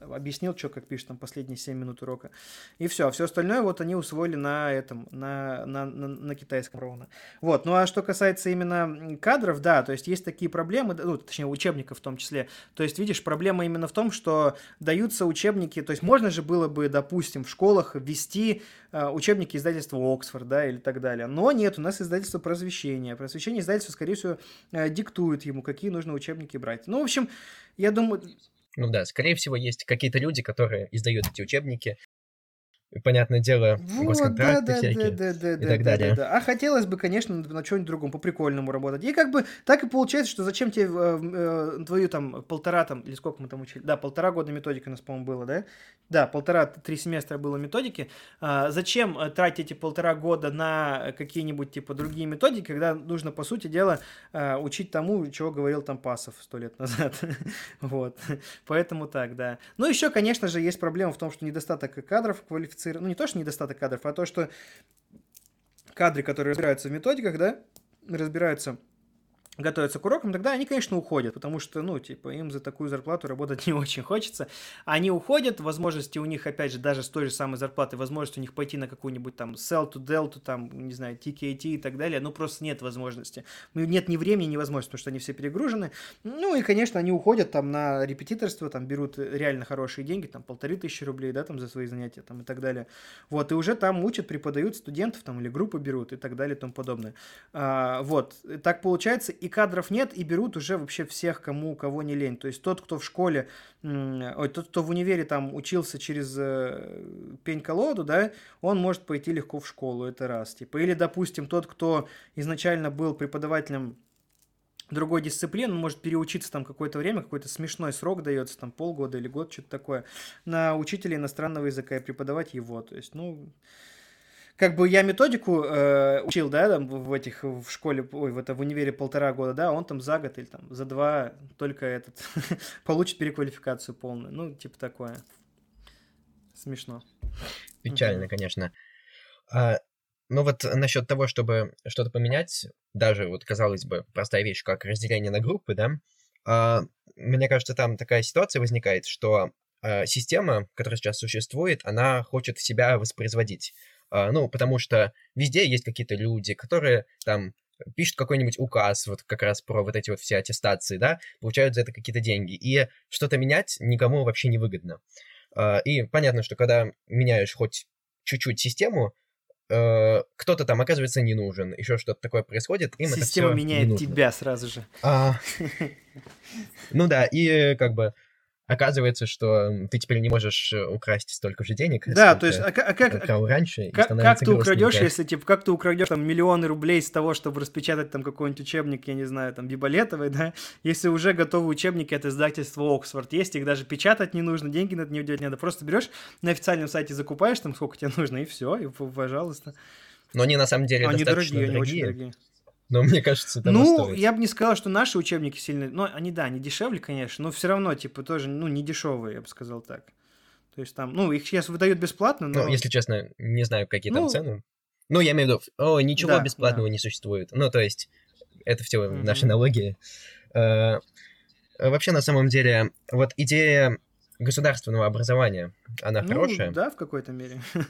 объяснил, что, как пишет, там, последние 7 минут урока. И все. А все остальное вот они усвоили на этом, на, на, на, на китайском ровно. Вот. Ну, а что касается именно кадров, да, то есть есть такие проблемы, ну, точнее, учебников в том числе. То есть, видишь, проблема именно в том, что даются учебники, то есть можно же было бы, допустим, в школах ввести э, учебники издательства Оксфорд, да, или так далее. Но нет, у нас издательство просвещения. Просвещение издательство, скорее всего, э, диктует ему, какие нужно учебники брать. Ну, в общем, я думаю, ну да, скорее всего, есть какие-то люди, которые издают эти учебники, понятное дело, вот, госконтракты да, да, всякие да, да, да, и так да, далее. Да, да. А хотелось бы, конечно, на чем-нибудь другом, по-прикольному работать. И как бы так и получается, что зачем тебе э, э, твою там полтора там, или сколько мы там учили, да, полтора года методика у нас, по-моему, было, да? Да, полтора-три семестра было методики. А, зачем э, тратить эти полтора года на какие-нибудь типа другие методики, когда нужно, по сути дела, э, учить тому, чего говорил там Пасов сто лет назад. вот. Поэтому так, да. Ну, еще, конечно же, есть проблема в том, что недостаток кадров квалифицированных квалифицирован, ну не то, что недостаток кадров, а то, что кадры, которые разбираются в методиках, да, разбираются готовятся к урокам, тогда они, конечно, уходят, потому что, ну, типа, им за такую зарплату работать не очень хочется. Они уходят, возможности у них, опять же, даже с той же самой зарплатой, возможность у них пойти на какую-нибудь там sell to delta, там, не знаю, TKT и так далее, ну, просто нет возможности. Ну, нет ни времени, ни возможности, потому что они все перегружены. Ну, и, конечно, они уходят там на репетиторство, там, берут реально хорошие деньги, там, полторы тысячи рублей, да, там, за свои занятия, там, и так далее. Вот, и уже там учат, преподают студентов, там, или группы берут и так далее и тому подобное. А, вот, так получается, и кадров нет, и берут уже вообще всех, кому кого не лень. То есть тот, кто в школе, ой, тот, кто в универе там учился через э, пень-колоду, да, он может пойти легко в школу, это раз. Типа. Или, допустим, тот, кто изначально был преподавателем другой дисциплины, может переучиться там какое-то время, какой-то смешной срок дается, там полгода или год, что-то такое, на учителя иностранного языка и преподавать его. То есть, ну, как бы я методику э, учил, да, там в этих в школе, ой, в это в универе полтора года, да, он там за год или там за два только этот получит переквалификацию полную, ну типа такое. Смешно. Печально, конечно. А, ну вот насчет того, чтобы что-то поменять, даже вот казалось бы простая вещь, как разделение на группы, да, а, мне кажется, там такая ситуация возникает, что э, система, которая сейчас существует, она хочет себя воспроизводить. Э, ну, потому что везде есть какие-то люди, которые там пишут какой-нибудь указ, вот как раз про вот эти вот все аттестации, да, получают за это какие-то деньги. И что-то менять никому вообще не выгодно. Э, и понятно, что когда меняешь хоть чуть-чуть систему, э, кто-то там оказывается не нужен, еще что-то такое происходит, им Система это все меняет тебя сразу же. А, ну да, и как бы оказывается, что ты теперь не можешь э, украсть столько же денег. Да, то есть, а, а как, украл раньше, как, как ты украдешь, если типа как ты украдешь там миллионы рублей с того, чтобы распечатать там какой-нибудь учебник, я не знаю, там Биболетовой, да, если уже готовы учебники от издательства Оксфорд, есть их даже печатать не нужно, деньги на это не уделять не надо, просто берешь на официальном сайте закупаешь там сколько тебе нужно и все, и пожалуйста. Но они на самом деле Они достаточно дорогие, они дорогие, очень дорогие. Но мне кажется, того Ну, стоит. я бы не сказал, что наши учебники сильно... Ну, они, да, они дешевле, конечно, но все равно, типа, тоже, ну, не дешевые, я бы сказал так. То есть там, ну, их сейчас выдают бесплатно, но... Ну, если честно, не знаю, какие Ну, там цены. Ну, я имею в виду, о, ничего Да, бесплатного да. не существует. Ну, то есть, это все Мгм. наши налоги. Э, Вообще, на самом деле, вот идея государственного образования, она Ну, хорошая. да, в какой-то мере.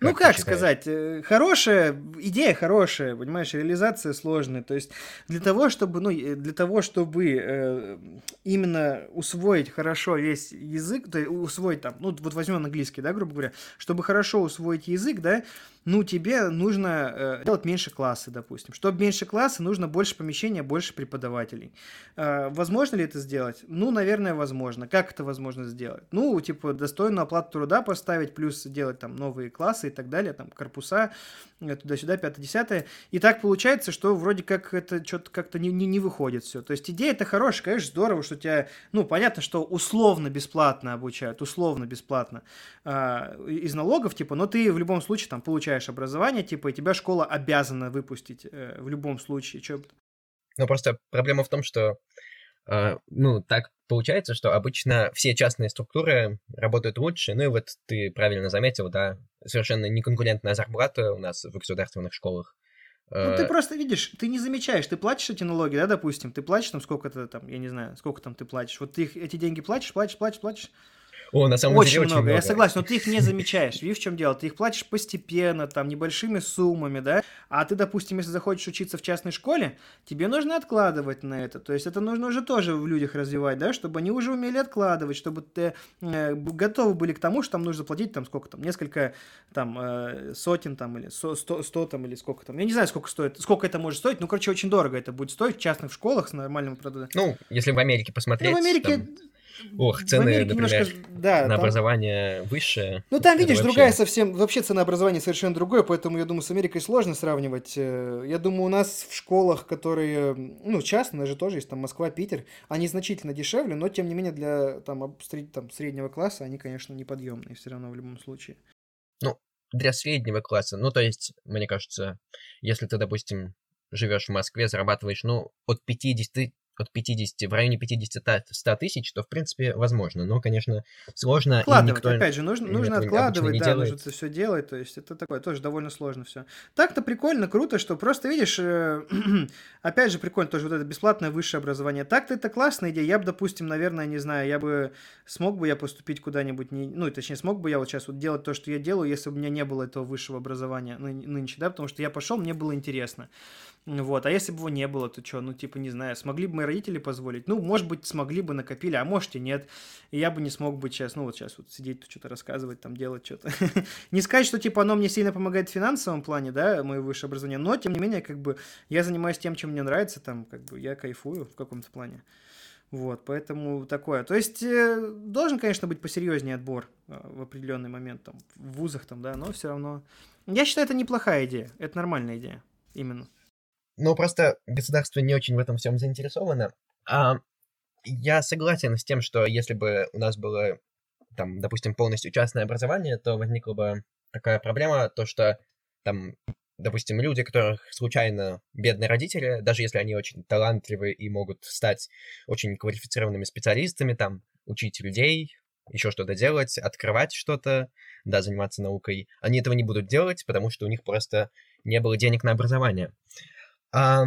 Ну, как сказать, э, хорошая, идея хорошая, понимаешь, реализация сложная. То есть для того, чтобы, ну, э, для того, чтобы э, именно усвоить хорошо весь язык, то усвоить там, ну, вот возьмем английский, да, грубо говоря, чтобы хорошо усвоить язык, да, ну, тебе нужно э, делать меньше классы, допустим. Чтобы меньше классы, нужно больше помещения, больше преподавателей. Э, возможно ли это сделать? Ну, наверное, возможно. Как это возможно сделать? Ну, типа, достойную оплату труда поставить, плюс делать там новые классы и так далее, там, корпуса, э, туда-сюда, пятое-десятое. И так получается, что вроде как это что-то как-то не, не, не выходит все. То есть идея это хорошая, конечно, здорово, что тебя, ну, понятно, что условно бесплатно обучают, условно бесплатно а, из налогов, типа, но ты в любом случае там получаешь образование, типа, и тебя школа обязана выпустить э, в любом случае. Чё... Но просто проблема в том, что, э, ну, так получается, что обычно все частные структуры работают лучше. Ну и вот ты правильно заметил, да, совершенно неконкурентная зарплата у нас в государственных школах. Ну, ты Э, просто видишь, ты не замечаешь, ты платишь эти налоги, да, допустим, ты платишь там сколько-то там, я не знаю, сколько там ты платишь. Вот ты их, эти деньги платишь, платишь, платишь, платишь. О, на самом Очень деле много, очень много. я согласен, но ты их не замечаешь. Видишь, в чем дело? Ты их платишь постепенно, там, небольшими суммами, да? А ты, допустим, если захочешь учиться в частной школе, тебе нужно откладывать на это. То есть это нужно уже тоже в людях развивать, да? Чтобы они уже умели откладывать, чтобы ты э, готовы были к тому, что там нужно заплатить, там, сколько там, несколько, там, э, сотен, там, или со- сто, сто, там, или сколько там. Я не знаю, сколько стоит, сколько это может стоить. Ну, короче, очень дорого это будет стоить в частных школах с нормальным продуктом. Ну, если в Америке посмотреть, Ну, в Америке... там, ох, цены, например, немножко, да, на там- образование выше. ну, там, видишь, вообще- другая совсем, вообще ценообразование совершенно другое, поэтому, я думаю, с Америкой сложно сравнивать. Э, Я думаю, у нас в школах, которые, ну, частные же тоже есть, там, Москва, Питер, они значительно дешевле, но, тем не менее, для, там, там, среднего класса они, конечно, неподъемные все равно в любом случае. Для среднего класса, ну, то есть, мне кажется, если ты, допустим, живешь в Москве, зарабатываешь, ну, от 50, от 50, в районе 50-100 тысяч, то, в принципе, возможно. Но, конечно, сложно, и Откладывать, никто... опять же, нужно, нужно откладывать, да, делает. нужно это все делать, то есть это такое тоже довольно сложно все. Так-то прикольно, круто, что просто видишь, э, опять же прикольно тоже вот это бесплатное высшее образование. Так-то это классная идея, я бы, допустим, наверное, не знаю, я бы, смог бы я поступить куда-нибудь, не, ну, точнее, смог бы я вот сейчас вот делать то, что я делаю, если бы у меня не было этого высшего образования ны- нынче, да, потому что я пошел, мне было интересно. Вот, а если бы его не было, то что, ну, типа, не знаю, смогли бы мои родители позволить? Ну, может быть, смогли бы, накопили, а может и нет. И я бы не смог быть сейчас, ну, вот сейчас вот сидеть, что-то рассказывать, там, делать что-то. Не сказать, что, типа, оно мне сильно помогает в финансовом плане, да, мое высшее образование, но, тем не менее, как бы, я занимаюсь тем, чем мне нравится, там, как бы, я кайфую в каком-то плане. Вот, поэтому такое. То есть э, должен, конечно, быть посерьезнее отбор э, в определенный момент там в вузах там, да, но все равно. Я считаю, это неплохая идея, это нормальная идея, именно. Ну, просто государство не очень в этом всем заинтересовано. А я согласен с тем, что если бы у нас было, там, допустим, полностью частное образование, то возникла бы такая проблема, то что там, допустим, люди, которых случайно бедные родители, даже если они очень талантливые и могут стать очень квалифицированными специалистами, там, учить людей, еще что-то делать, открывать что-то, да, заниматься наукой, они этого не будут делать, потому что у них просто не было денег на образование. А,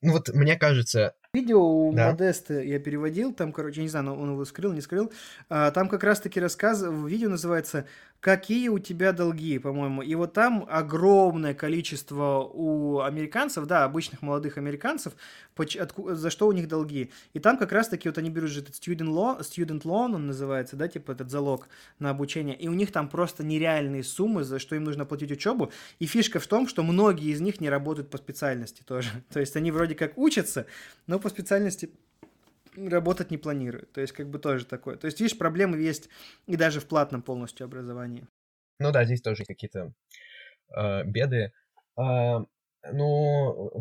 ну вот мне кажется, Видео у да. Модеста я переводил, там, короче, я не знаю, он его скрыл, не скрыл. А, там как раз-таки рассказ, видео называется «Какие у тебя долги?», по-моему. И вот там огромное количество у американцев, да, обычных молодых американцев, за что у них долги. И там как раз-таки вот они берут же этот student loan, student loan, он называется, да, типа этот залог на обучение, и у них там просто нереальные суммы, за что им нужно платить учебу. И фишка в том, что многие из них не работают по специальности тоже. То есть они вроде как учатся, но по специальности работать не планируют. То есть как бы тоже такое. То есть, видишь, проблемы есть и даже в платном полностью образовании. Ну да, здесь тоже какие-то э, беды. Э, ну,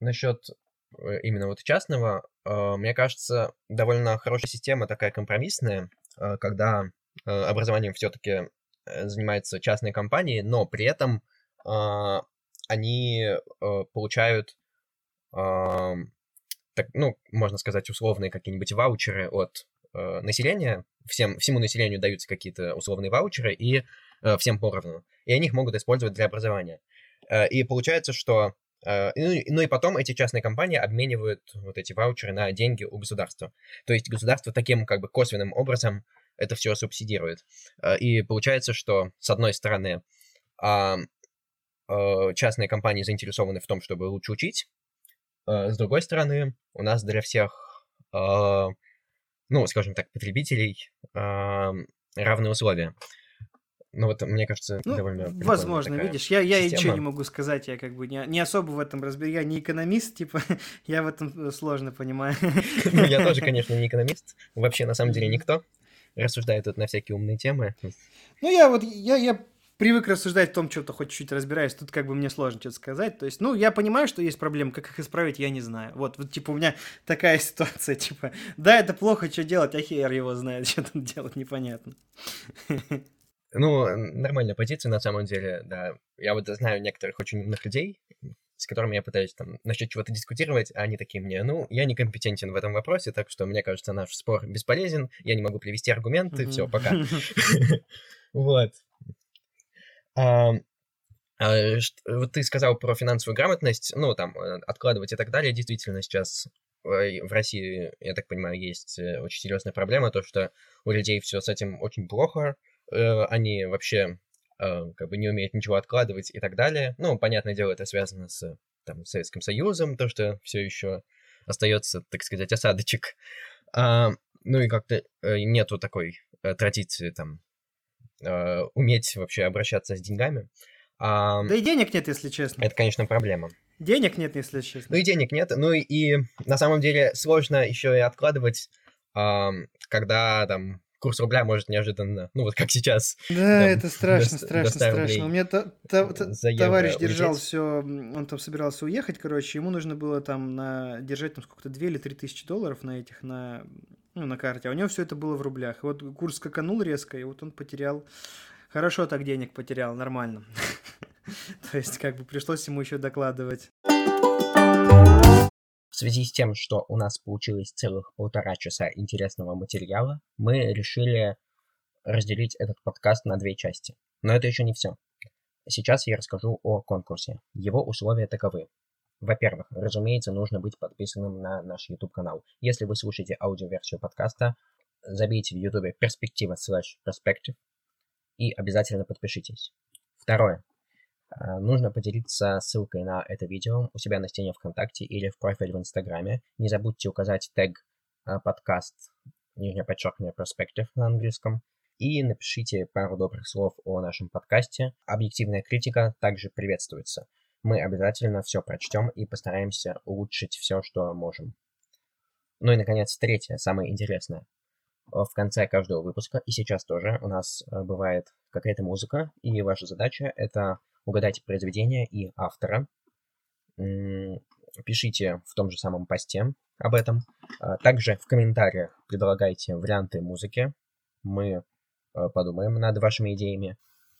насчет э, именно вот частного, э, мне кажется, довольно хорошая система, такая компромиссная, э, когда э, образованием все-таки э, занимаются частные компании, но при этом э, они э, получают так, ну, можно сказать, условные какие-нибудь ваучеры от э, населения. Всем, всему населению даются какие-то условные ваучеры, и э, всем поровну. И они их могут использовать для образования. Э, и получается, что... Э, ну, ну и потом эти частные компании обменивают вот эти ваучеры на деньги у государства. То есть государство таким как бы косвенным образом это все субсидирует. Э, и получается, что с одной стороны э, э, частные компании заинтересованы в том, чтобы лучше учить, с другой стороны, у нас для всех, э, ну, скажем так, потребителей э, равные условия. Ну вот, мне кажется, ну, довольно Возможно, видишь, я, я ничего не могу сказать, я как бы не, не особо в этом разбираюсь, я не экономист, типа, я в этом сложно понимаю. Ну, я тоже, конечно, не экономист, вообще, на самом деле, никто рассуждает тут на всякие умные темы. Ну, я вот, я, я привык рассуждать в том, что-то хоть чуть-чуть разбираюсь, тут как бы мне сложно что-то сказать. То есть, ну, я понимаю, что есть проблемы, как их исправить, я не знаю. Вот, вот, типа, у меня такая ситуация, типа, да, это плохо, что делать, а хер его знает, что тут делать, непонятно. Ну, нормальная позиция на самом деле, да. Я вот знаю некоторых очень умных людей, с которыми я пытаюсь там насчет чего-то дискутировать, а они такие мне, ну, я некомпетентен в этом вопросе, так что мне кажется, наш спор бесполезен, я не могу привести аргументы, все, пока. Вот. А, вот ты сказал про финансовую грамотность, ну, там, э, откладывать и так далее. Действительно, сейчас в России, я так понимаю, есть э, очень серьезная проблема, то, что у людей все с этим очень плохо, э, они вообще как бы не умеют ничего откладывать и так далее. Ну, понятное дело, это связано с там, Советским Союзом, то, что все еще остается, так сказать, осадочек. Ну и как-то нету такой традиции там э, уметь вообще обращаться с деньгами. А, да и денег нет, если честно. Это, конечно, проблема. Денег нет, если честно. Ну и денег нет. Ну и, и на самом деле сложно еще и откладывать, э, когда там курс рубля может неожиданно, ну вот как сейчас. Да, там, это страшно, до, страшно, до страшно. У меня та, та, та, товарищ держал все, он там собирался уехать, короче, ему нужно было там на, держать там сколько-то 2 или 3 тысячи долларов на этих, на ну, на карте, а у него все это было в рублях. Вот курс скаканул резко, и вот он потерял, хорошо так денег потерял, нормально. То есть, как бы пришлось ему еще докладывать. В связи с тем, что у нас получилось целых полтора часа интересного материала, мы решили разделить этот подкаст на две части. Но это еще не все. Сейчас я расскажу о конкурсе. Его условия таковы. Во-первых, разумеется, нужно быть подписанным на наш YouTube-канал. Если вы слушаете аудиоверсию подкаста, забейте в YouTube перспектива slash perspective и обязательно подпишитесь. Второе. А, нужно поделиться ссылкой на это видео у себя на стене ВКонтакте или в профиль в Инстаграме. Не забудьте указать тег а, подкаст, нижнее подчеркивание perspective на английском. И напишите пару добрых слов о нашем подкасте. Объективная критика также приветствуется мы обязательно все прочтем и постараемся улучшить все, что можем. Ну и, наконец, третье, самое интересное. В конце каждого выпуска, и сейчас тоже, у нас э, бывает какая-то музыка, и ваша задача — это угадать произведение и автора. Пишите в том же самом посте об этом. А также в комментариях предлагайте варианты музыки. Мы э, подумаем над вашими идеями.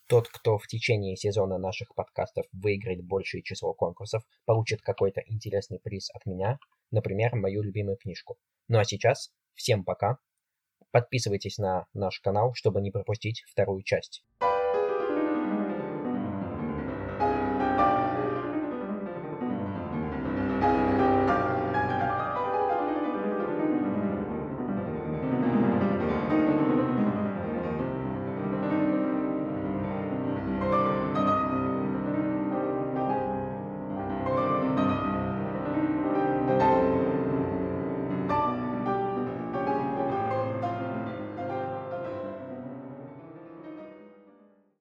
Тот, кто в течение сезона наших подкастов выиграет большее число конкурсов, получит какой-то интересный приз от меня, например, мою любимую книжку. Ну а сейчас всем пока. Подписывайтесь на наш канал, чтобы не пропустить вторую часть.